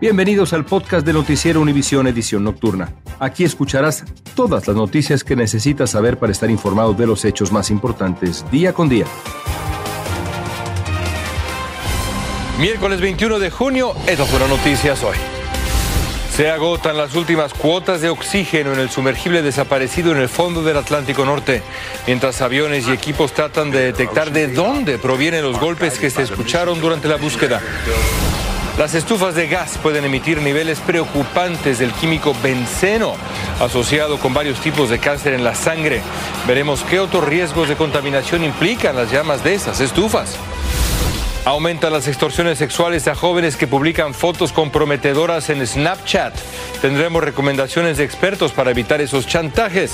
Bienvenidos al podcast de Noticiero Univisión Edición Nocturna. Aquí escucharás todas las noticias que necesitas saber para estar informado de los hechos más importantes día con día. Miércoles 21 de junio, estas fueron noticias hoy. Se agotan las últimas cuotas de oxígeno en el sumergible desaparecido en el fondo del Atlántico Norte, mientras aviones y equipos tratan de detectar de dónde provienen los golpes que se escucharon durante la búsqueda. Las estufas de gas pueden emitir niveles preocupantes del químico benceno, asociado con varios tipos de cáncer en la sangre. Veremos qué otros riesgos de contaminación implican las llamas de esas estufas. Aumentan las extorsiones sexuales a jóvenes que publican fotos comprometedoras en Snapchat. Tendremos recomendaciones de expertos para evitar esos chantajes.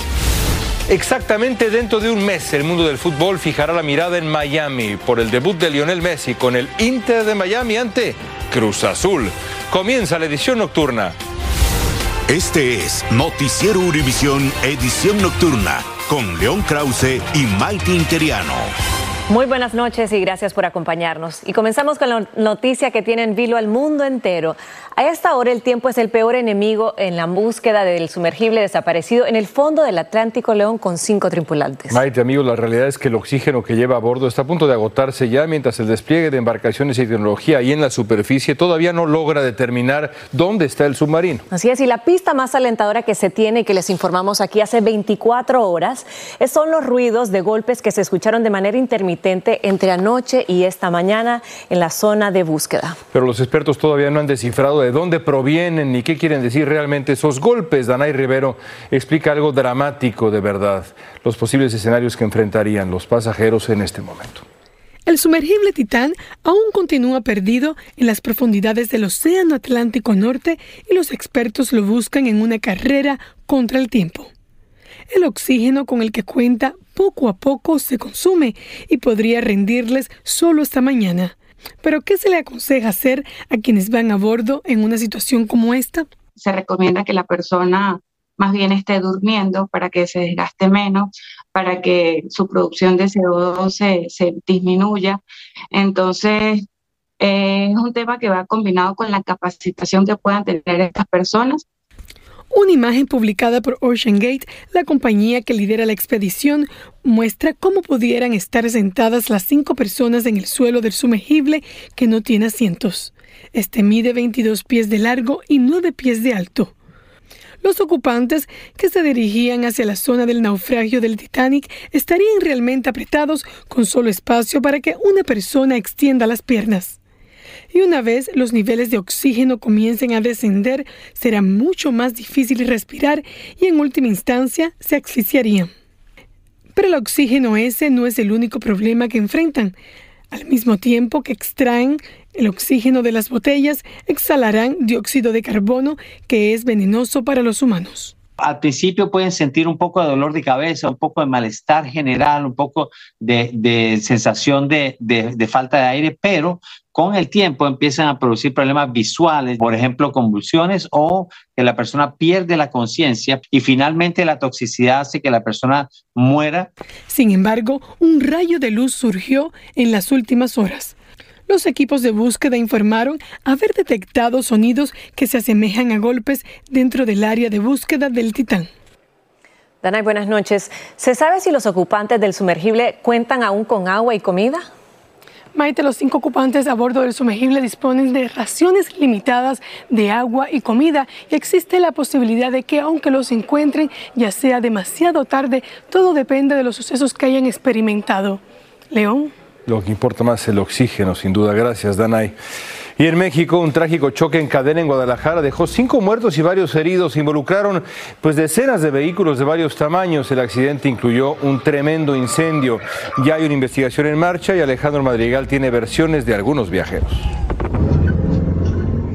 Exactamente dentro de un mes, el mundo del fútbol fijará la mirada en Miami por el debut de Lionel Messi con el Inter de Miami ante Cruz Azul. Comienza la edición nocturna. Este es Noticiero Univisión Edición Nocturna con León Krause y Maite Interiano. Muy buenas noches y gracias por acompañarnos. Y comenzamos con la noticia que tiene en vilo al mundo entero. A esta hora el tiempo es el peor enemigo en la búsqueda del sumergible desaparecido en el fondo del Atlántico León con cinco tripulantes. Maite, amigos, la realidad es que el oxígeno que lleva a bordo está a punto de agotarse ya mientras el despliegue de embarcaciones y tecnología ahí en la superficie todavía no logra determinar dónde está el submarino. Así es, y la pista más alentadora que se tiene y que les informamos aquí hace 24 horas son los ruidos de golpes que se escucharon de manera intermitente entre anoche y esta mañana en la zona de búsqueda. Pero los expertos todavía no han descifrado de dónde provienen ni qué quieren decir realmente esos golpes. Danay Rivero explica algo dramático de verdad, los posibles escenarios que enfrentarían los pasajeros en este momento. El sumergible Titán aún continúa perdido en las profundidades del Océano Atlántico Norte y los expertos lo buscan en una carrera contra el tiempo. El oxígeno con el que cuenta poco a poco se consume y podría rendirles solo esta mañana. Pero ¿qué se le aconseja hacer a quienes van a bordo en una situación como esta? Se recomienda que la persona más bien esté durmiendo para que se desgaste menos, para que su producción de CO2 se, disminuya. Entonces, eh, es un tema que va combinado con la capacitación que puedan tener estas personas una imagen publicada por OceanGate, la compañía que lidera la expedición, muestra cómo pudieran estar sentadas las cinco personas en el suelo del sumergible que no tiene asientos. Este mide 22 pies de largo y 9 pies de alto. Los ocupantes que se dirigían hacia la zona del naufragio del Titanic estarían realmente apretados con solo espacio para que una persona extienda las piernas y una vez los niveles de oxígeno comiencen a descender, será mucho más difícil respirar y en última instancia se asfixiarían. Pero el oxígeno ese no es el único problema que enfrentan. Al mismo tiempo que extraen el oxígeno de las botellas, exhalarán dióxido de carbono que es venenoso para los humanos al principio pueden sentir un poco de dolor de cabeza, un poco de malestar general, un poco de, sensación de, falta de aire, pero con el tiempo empiezan a producir problemas visuales, por ejemplo, convulsiones o que la persona pierde la conciencia y finalmente la toxicidad hace que la persona muera. Sin embargo, un rayo de luz surgió en las últimas horas. Los equipos de búsqueda informaron haber detectado sonidos que se asemejan a golpes dentro del área de búsqueda del Titán. Danay, buenas noches. ¿Se sabe si los ocupantes del sumergible cuentan aún con agua y comida? Maite, los cinco ocupantes a bordo del sumergible disponen de raciones limitadas de agua y comida y existe la posibilidad de que aunque los encuentren ya sea demasiado tarde, todo depende de los sucesos que hayan experimentado. León. Lo que importa más es el oxígeno, sin duda. Gracias, Danay. Y en México, un trágico choque en cadena en Guadalajara dejó cinco muertos y varios heridos. Involucraron pues decenas de vehículos de varios tamaños. El accidente incluyó un tremendo incendio. Ya hay una investigación en marcha y Alejandro Madrigal tiene versiones de algunos viajeros.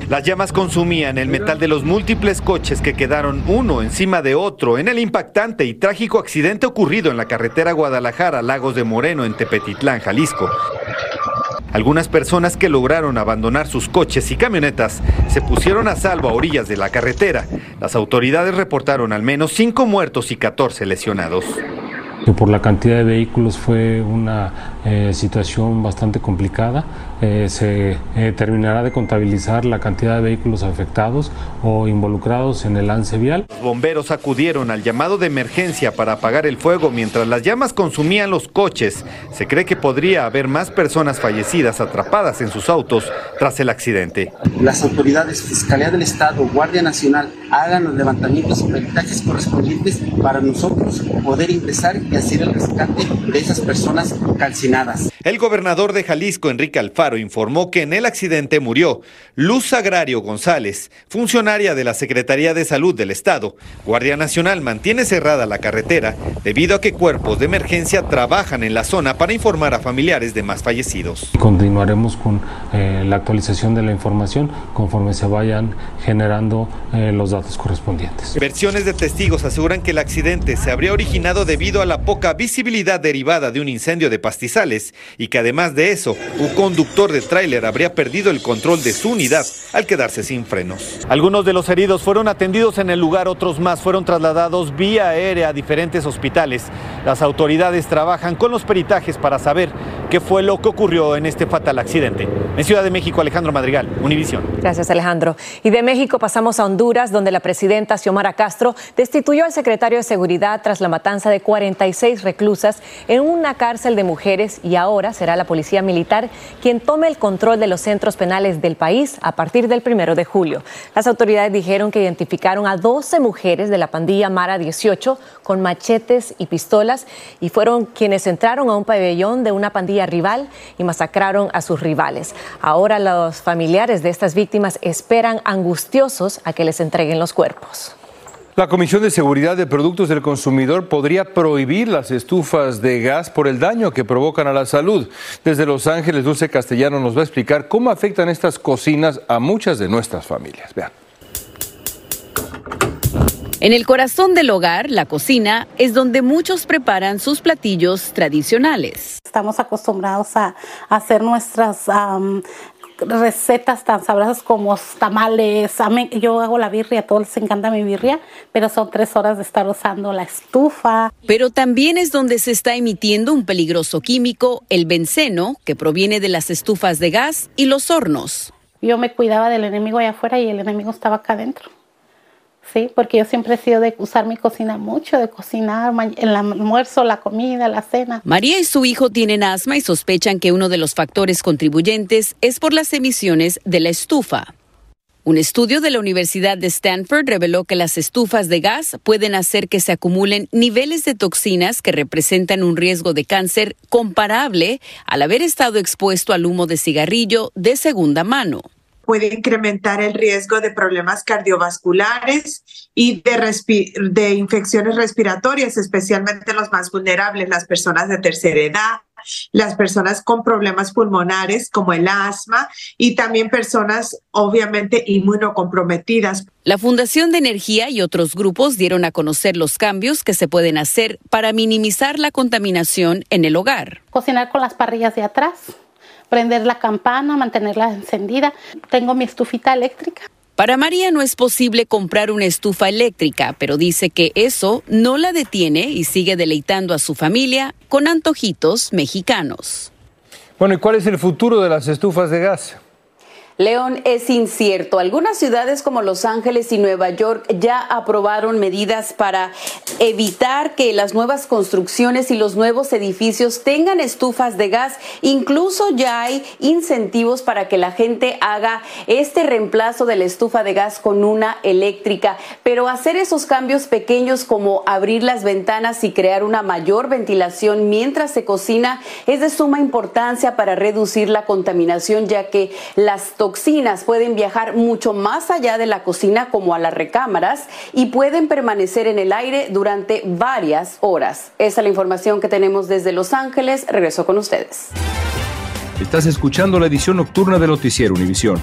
Las llamas consumían el metal de los múltiples coches que quedaron uno encima de otro en el impactante y trágico accidente ocurrido en la carretera Guadalajara-Lagos de Moreno en Tepetitlán, Jalisco. Algunas personas que lograron abandonar sus coches y camionetas se pusieron a salvo a orillas de la carretera. Las autoridades reportaron al menos cinco muertos y 14 lesionados. Por la cantidad de vehículos fue una eh, situación bastante complicada. Eh, se eh, terminará de contabilizar la cantidad de vehículos afectados o involucrados en el lance vial. Los bomberos acudieron al llamado de emergencia para apagar el fuego mientras las llamas consumían los coches. Se cree que podría haber más personas fallecidas atrapadas en sus autos tras el accidente. Las autoridades, Fiscalía del Estado, Guardia Nacional, hagan los levantamientos y peritajes correspondientes para nosotros poder ingresar y hacer el rescate de esas personas calcinadas. El gobernador de Jalisco, Enrique Alfaro, informó que en el accidente murió Luz Agrario González, funcionaria de la Secretaría de Salud del Estado. Guardia Nacional mantiene cerrada la carretera debido a que cuerpos de emergencia trabajan en la zona para informar a familiares de más fallecidos. Continuaremos con eh, la actualización de la información conforme se vayan generando eh, los datos correspondientes. Versiones de testigos aseguran que el accidente se habría originado debido a la poca visibilidad derivada de un incendio de y que además de eso, un conductor de tráiler habría perdido el control de su unidad al quedarse sin frenos. Algunos de los heridos fueron atendidos en el lugar, otros más fueron trasladados vía aérea a diferentes hospitales. Las autoridades trabajan con los peritajes para saber qué fue lo que ocurrió en este fatal accidente. En Ciudad de México, Alejandro Madrigal, Univisión. Gracias, Alejandro. Y de México pasamos a Honduras, donde la presidenta Xiomara Castro destituyó al secretario de Seguridad tras la matanza de 46 reclusas en una cárcel de mujeres y ahora será la Policía Militar quien tome el control de los centros penales del país a partir del primero de julio. Las autoridades dijeron que identificaron a 12 mujeres de la pandilla Mara 18 con machetes y pistolas y fueron quienes entraron a un pabellón de una pandilla rival y masacraron a sus rivales. Ahora los familiares de estas víctimas esperan angustiosos a que les entreguen los cuerpos. La Comisión de Seguridad de Productos del Consumidor podría prohibir las estufas de gas por el daño que provocan a la salud. Desde Los Ángeles, Dulce Castellano nos va a explicar cómo afectan estas cocinas a muchas de nuestras familias. Vean. En el corazón del hogar, la cocina, es donde muchos preparan sus platillos tradicionales. Estamos acostumbrados a hacer nuestras recetas tan sabrosas como tamales. Yo hago la birria, a todos les encanta mi birria, pero son tres horas de estar usando la estufa. Pero también es donde se está emitiendo un peligroso químico, el benceno, que proviene de las estufas de gas y los hornos. Yo me cuidaba del enemigo allá afuera y el enemigo estaba acá adentro. Sí, porque yo siempre he sido de usar mi cocina mucho, de cocinar el almuerzo, la comida, la cena. María y su hijo tienen asma y sospechan que uno de los factores contribuyentes es por las emisiones de la estufa. Un estudio de la Universidad de Stanford reveló que las estufas de gas pueden hacer que se acumulen niveles de toxinas que representan un riesgo de cáncer comparable al haber estado expuesto al humo de cigarrillo de segunda mano puede incrementar el riesgo de problemas cardiovasculares y de, de infecciones respiratorias, especialmente los más vulnerables, las personas de tercera edad, las personas con problemas pulmonares como el asma y también personas obviamente inmunocomprometidas. La Fundación de Energía y otros grupos dieron a conocer los cambios que se pueden hacer para minimizar la contaminación en el hogar. Cocinar con las parrillas de atrás prender la campana, mantenerla encendida. Tengo mi estufita eléctrica. Para María no es posible comprar una estufa eléctrica, pero dice que eso no la detiene y sigue deleitando a su familia con antojitos mexicanos. Bueno, ¿y cuál es el futuro de las estufas de gas? León es incierto. Algunas ciudades como Los Ángeles y Nueva York ya aprobaron medidas para evitar que las nuevas construcciones y los nuevos edificios tengan estufas de gas. Incluso ya hay incentivos para que la gente haga este reemplazo de la estufa de gas con una eléctrica. Pero hacer esos cambios pequeños como abrir las ventanas y crear una mayor ventilación mientras se cocina es de suma importancia para reducir la contaminación ya que las toxinas pueden viajar mucho más allá de la cocina como a las recámaras y pueden permanecer en el aire durante varias horas. Esa es la información que tenemos desde Los Ángeles. Regreso con ustedes. Estás escuchando la edición nocturna de Noticiero Univisión.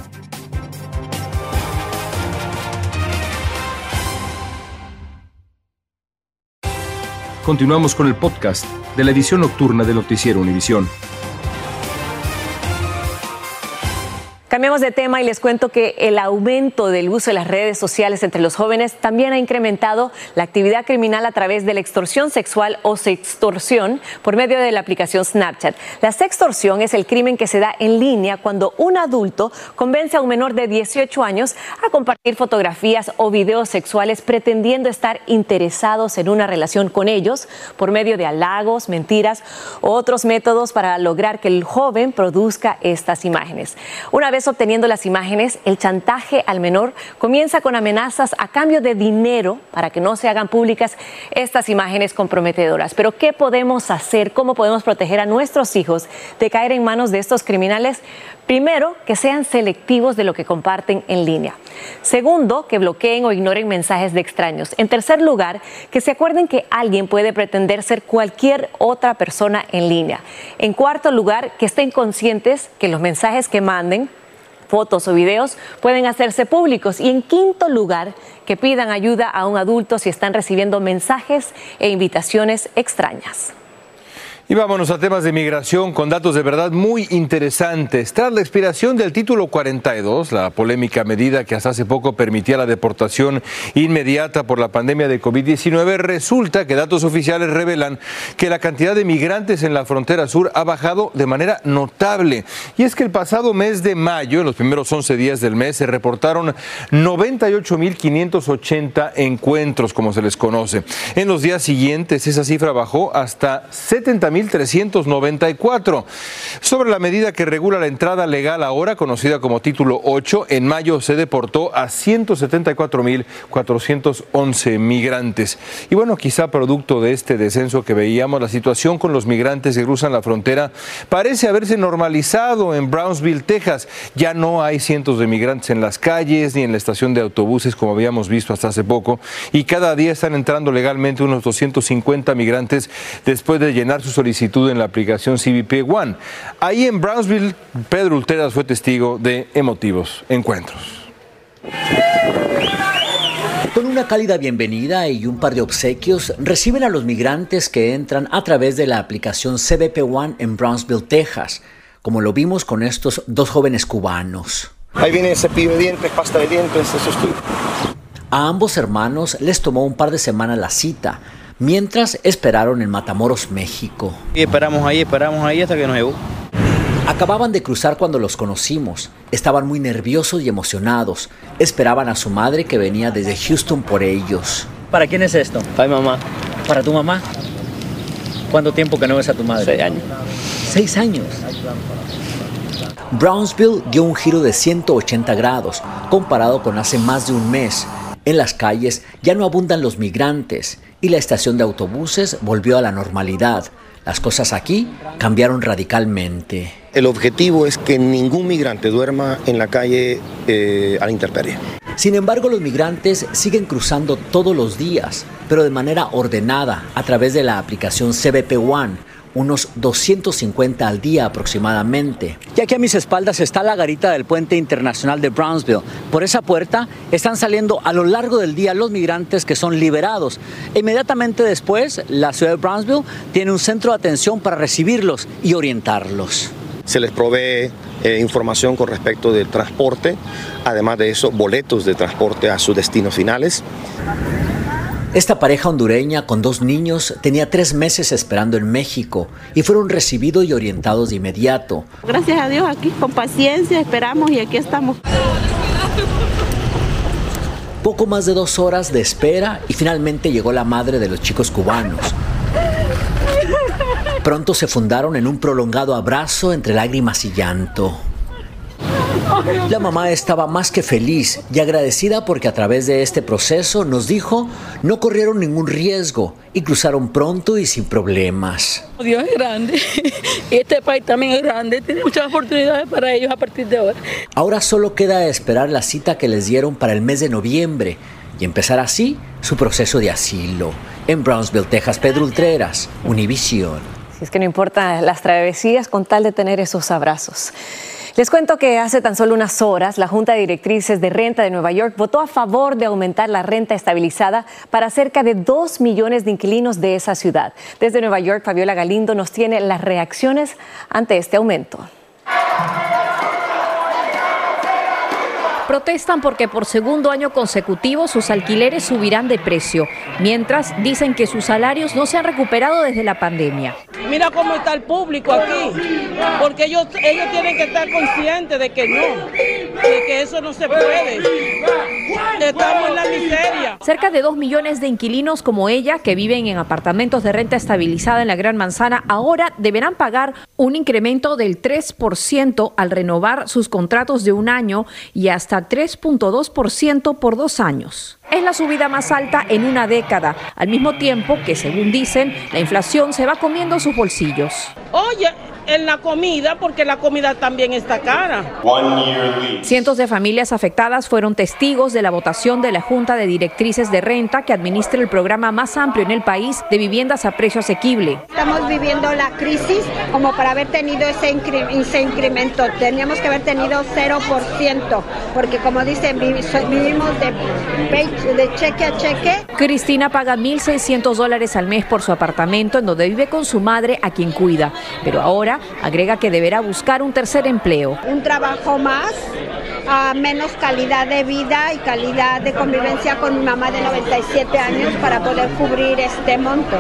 Continuamos con el podcast de la edición nocturna de Noticiero Univisión. Cambiamos de tema y les cuento que el aumento del uso de las redes sociales entre los jóvenes también ha incrementado la actividad criminal a través de la extorsión sexual o sextorsión por medio de la aplicación Snapchat. La sextorsión es el crimen que se da en línea cuando un adulto convence a un menor de 18 años a compartir fotografías o videos sexuales pretendiendo estar interesados en una relación con ellos por medio de halagos, mentiras u otros métodos para lograr que el joven produzca estas imágenes. Una vez obteniendo las imágenes, el chantaje al menor comienza con amenazas a cambio de dinero para que no se hagan públicas estas imágenes comprometedoras. Pero ¿qué podemos hacer? ¿Cómo podemos proteger a nuestros hijos de caer en manos de estos criminales? Primero, que sean selectivos de lo que comparten en línea. Segundo, que bloqueen o ignoren mensajes de extraños. En tercer lugar, que se acuerden que alguien puede pretender ser cualquier otra persona en línea. En cuarto lugar, que estén conscientes que los mensajes que manden fotos o videos pueden hacerse públicos. Y en quinto lugar, que pidan ayuda a un adulto si están recibiendo mensajes e invitaciones extrañas. Y vámonos a temas de migración con datos de verdad muy interesantes. Tras la expiración del título 42, la polémica medida que hasta hace poco permitía la deportación inmediata por la pandemia de COVID-19, resulta que datos oficiales revelan que la cantidad de migrantes en la frontera sur ha bajado de manera notable. Y es que el pasado mes de mayo, en los primeros 11 días del mes, se reportaron 98.580 encuentros, como se les conoce. En los días siguientes, esa cifra bajó hasta 70.000 394. Sobre la medida que regula la entrada legal ahora, conocida como Título 8, en mayo se deportó a 174.411 migrantes. Y bueno, quizá producto de este descenso que veíamos, la situación con los migrantes que cruzan la frontera parece haberse normalizado en Brownsville, Texas. Ya no hay cientos de migrantes en las calles ni en la estación de autobuses como habíamos visto hasta hace poco. Y cada día están entrando legalmente unos 250 migrantes después de llenar su solicitud en la aplicación CBP One. Ahí en Brownsville, Pedro Ulteras fue testigo de emotivos encuentros. Con una cálida bienvenida y un par de obsequios, reciben a los migrantes que entran a través de la aplicación CBP One en Brownsville, Texas, como lo vimos con estos dos jóvenes cubanos. Ahí viene cepillo de dientes, pasta de dientes, eso es A ambos hermanos les tomó un par de semanas la cita, mientras esperaron en Matamoros, México. Y esperamos ahí, esperamos ahí hasta que nos llegó. Acababan de cruzar cuando los conocimos. Estaban muy nerviosos y emocionados. Esperaban a su madre que venía desde Houston por ellos. ¿Para quién es esto? Para mi mamá. ¿Para tu mamá? ¿Cuánto tiempo que no ves a tu madre? Seis años. Seis años. Brownsville dio un giro de 180 grados comparado con hace más de un mes. En las calles ya no abundan los migrantes y la estación de autobuses volvió a la normalidad. Las cosas aquí cambiaron radicalmente. El objetivo es que ningún migrante duerma en la calle eh, a la intemperie. Sin embargo, los migrantes siguen cruzando todos los días, pero de manera ordenada a través de la aplicación CBP One unos 250 al día aproximadamente. Y aquí a mis espaldas está la garita del puente internacional de Brownsville. Por esa puerta están saliendo a lo largo del día los migrantes que son liberados. Inmediatamente después, la ciudad de Brownsville tiene un centro de atención para recibirlos y orientarlos. Se les provee eh, información con respecto del transporte, además de eso, boletos de transporte a sus destinos finales. Esta pareja hondureña con dos niños tenía tres meses esperando en México y fueron recibidos y orientados de inmediato. Gracias a Dios aquí con paciencia esperamos y aquí estamos. Poco más de dos horas de espera y finalmente llegó la madre de los chicos cubanos. Pronto se fundaron en un prolongado abrazo entre lágrimas y llanto. La mamá estaba más que feliz y agradecida porque a través de este proceso nos dijo no corrieron ningún riesgo y cruzaron pronto y sin problemas. Dios es grande y este país también es grande, tiene muchas oportunidades para ellos a partir de ahora. Ahora solo queda esperar la cita que les dieron para el mes de noviembre y empezar así su proceso de asilo. En Brownsville, Texas, Pedro Ultreras, Univisión. Si es que no importa las travesías con tal de tener esos abrazos. Les cuento que hace tan solo unas horas la Junta de Directrices de Renta de Nueva York votó a favor de aumentar la renta estabilizada para cerca de dos millones de inquilinos de esa ciudad. Desde Nueva York, Fabiola Galindo nos tiene las reacciones ante este aumento. Protestan porque por segundo año consecutivo sus alquileres subirán de precio, mientras dicen que sus salarios no se han recuperado desde la pandemia. Mira cómo está el público aquí, porque ellos, ellos tienen que estar conscientes de que no, de que eso no se puede. Estamos en la miseria. Cerca de dos millones de inquilinos como ella, que viven en apartamentos de renta estabilizada en la Gran Manzana, ahora deberán pagar un incremento del 3% al renovar sus contratos de un año y hasta 3.2% por dos años. Es la subida más alta en una década, al mismo tiempo que, según dicen, la inflación se va comiendo sus bolsillos. Oye, en la comida, porque la comida también está cara. Cientos de familias afectadas fueron testigos de la votación de la Junta de Directrices de Renta que administra el programa más amplio en el país de viviendas a precio asequible. Estamos viviendo la crisis como para haber tenido ese, incremento. Teníamos que haber tenido 0%, porque como dicen, vivimos de, de cheque a cheque. Cristina paga 1.600 dólares al mes por su apartamento en donde vive con su madre a quien cuida, pero ahora agrega que deberá buscar un tercer empleo. Un trabajo más, a menos calidad de vida y calidad de convivencia con mi mamá de 97 años para poder cubrir este monto.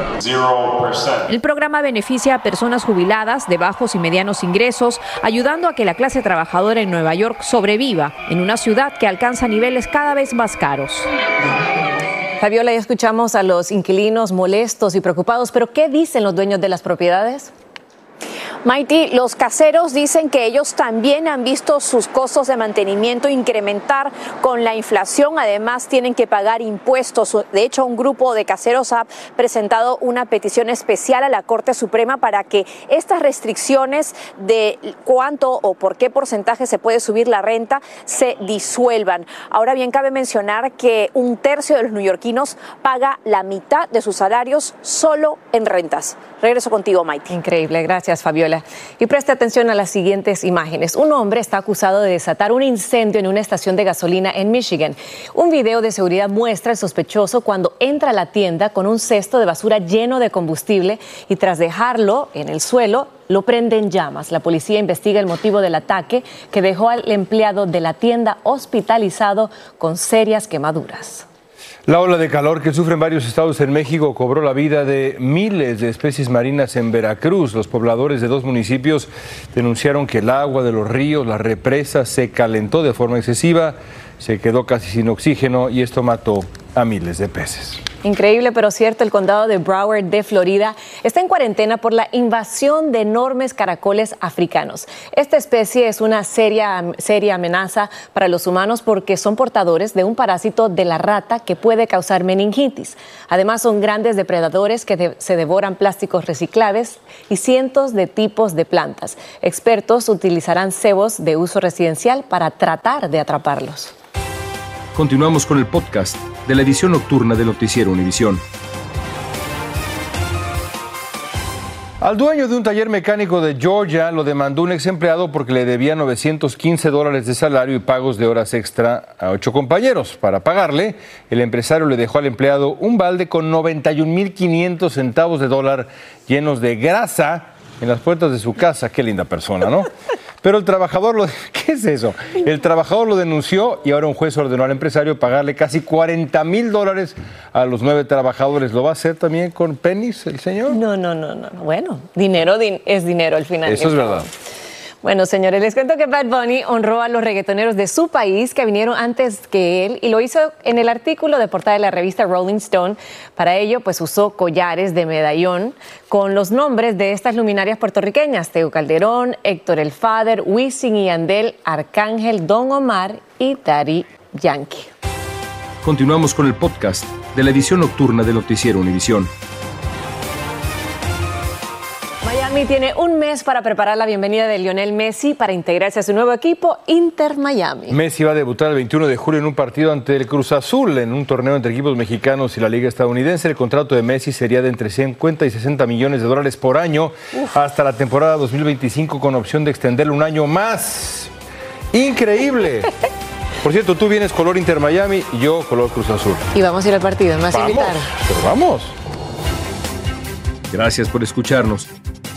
El programa beneficia a personas jubiladas de bajos y medianos ingresos, ayudando a que la clase trabajadora en Nueva York sobreviva en una ciudad que alcanza niveles cada vez más caros. Fabiola, ya escuchamos a los inquilinos molestos y preocupados, pero ¿qué dicen los dueños de las propiedades? Mighty, los caseros dicen que ellos también han visto sus costos de mantenimiento incrementar con la inflación. Además, tienen que pagar impuestos. De hecho, un grupo de caseros ha presentado una petición especial a la Corte Suprema para que estas restricciones de cuánto o por qué porcentaje se puede subir la renta se disuelvan. Ahora bien, cabe mencionar que un tercio de los neoyorquinos paga la mitad de sus salarios solo en rentas. Regreso contigo, Mighty. Increíble, gracias, Fabiola. Y preste atención a las siguientes imágenes. Un hombre está acusado de desatar un incendio en una estación de gasolina en Michigan. Un video de seguridad muestra al sospechoso cuando entra a la tienda con un cesto de basura lleno de combustible y tras dejarlo en el suelo, lo prende en llamas. La policía investiga el motivo del ataque que dejó al empleado de la tienda hospitalizado con serias quemaduras. La ola de calor que sufren varios estados en México cobró la vida de miles de especies marinas en Veracruz. Los pobladores de dos municipios denunciaron que el agua de los ríos, las represas, se calentó de forma excesiva, se quedó casi sin oxígeno y esto mató a miles de peces. Increíble, pero cierto, el condado de Broward de Florida está en cuarentena por la invasión de enormes caracoles africanos. Esta especie es una seria, seria amenaza para los humanos porque son portadores de un parásito de la rata que puede causar meningitis. Además, son grandes depredadores que se devoran plásticos reciclables y cientos de tipos de plantas. Expertos utilizarán cebos de uso residencial para tratar de atraparlos. Continuamos con el podcast de la edición nocturna de Noticiero Univisión. Al dueño de un taller mecánico de Georgia lo demandó un ex empleado porque le debía 915 dólares de salario y pagos de horas extra a ocho compañeros. Para pagarle, el empresario le dejó al empleado un balde con 91.500 centavos de dólar llenos de grasa en las puertas de su casa. Qué linda persona, ¿no? Pero el trabajador lo... ¿Qué es eso? El trabajador lo denunció y ahora un juez ordenó al empresario pagarle casi 40 mil dólares a los nueve trabajadores. ¿Lo va a hacer también con penis el señor? No, no, no, no. Bueno, dinero es dinero al final. Eso es verdad. Bueno, señores, les cuento que Bad Bunny honró a los reggaetoneros de su país que vinieron antes que él y lo hizo en el artículo de portada de la revista Rolling Stone. Para ello, pues usó collares de medallón con los nombres de estas luminarias puertorriqueñas, Teo Calderón, Héctor El Fader, Wisin y Andel, Arcángel, Don Omar y Dari Yankee. Continuamos con el podcast de la edición nocturna de Noticiero Univisión. Miami tiene un mes para preparar la bienvenida de Lionel Messi para integrarse a su nuevo equipo Inter Miami. Messi va a debutar el 21 de julio en un partido ante el Cruz Azul en un torneo entre equipos mexicanos y la Liga Estadounidense. El contrato de Messi sería de entre 50 y 60 millones de dólares por año hasta la temporada 2025 con opción de extenderlo un año más. Increíble. Por cierto, tú vienes color Inter Miami y yo color Cruz Azul. Y vamos a ir al partido, más vamos, invitar. Pero vamos. Gracias por escucharnos.